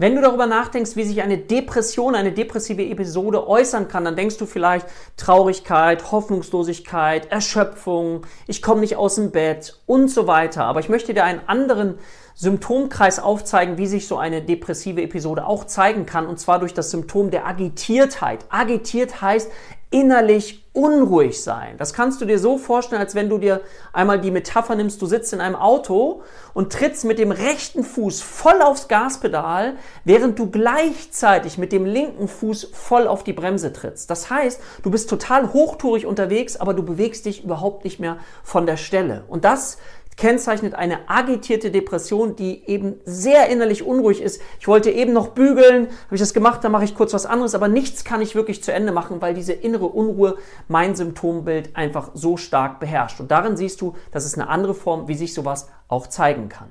Wenn du darüber nachdenkst, wie sich eine Depression, eine depressive Episode äußern kann, dann denkst du vielleicht Traurigkeit, Hoffnungslosigkeit, Erschöpfung, ich komme nicht aus dem Bett und so weiter. Aber ich möchte dir einen anderen Symptomkreis aufzeigen, wie sich so eine depressive Episode auch zeigen kann, und zwar durch das Symptom der Agitiertheit. Agitiert heißt innerlich unruhig sein. Das kannst du dir so vorstellen, als wenn du dir einmal die Metapher nimmst, du sitzt in einem Auto und trittst mit dem rechten Fuß voll aufs Gaspedal, während du gleichzeitig mit dem linken Fuß voll auf die Bremse trittst. Das heißt, du bist total hochtourig unterwegs, aber du bewegst dich überhaupt nicht mehr von der Stelle. Und das kennzeichnet eine agitierte Depression, die eben sehr innerlich unruhig ist. Ich wollte eben noch bügeln, habe ich das gemacht, dann mache ich kurz was anderes, aber nichts kann ich wirklich zu Ende machen, weil diese innere Unruhe mein Symptombild einfach so stark beherrscht. Und darin siehst du, das ist eine andere Form, wie sich sowas auch zeigen kann.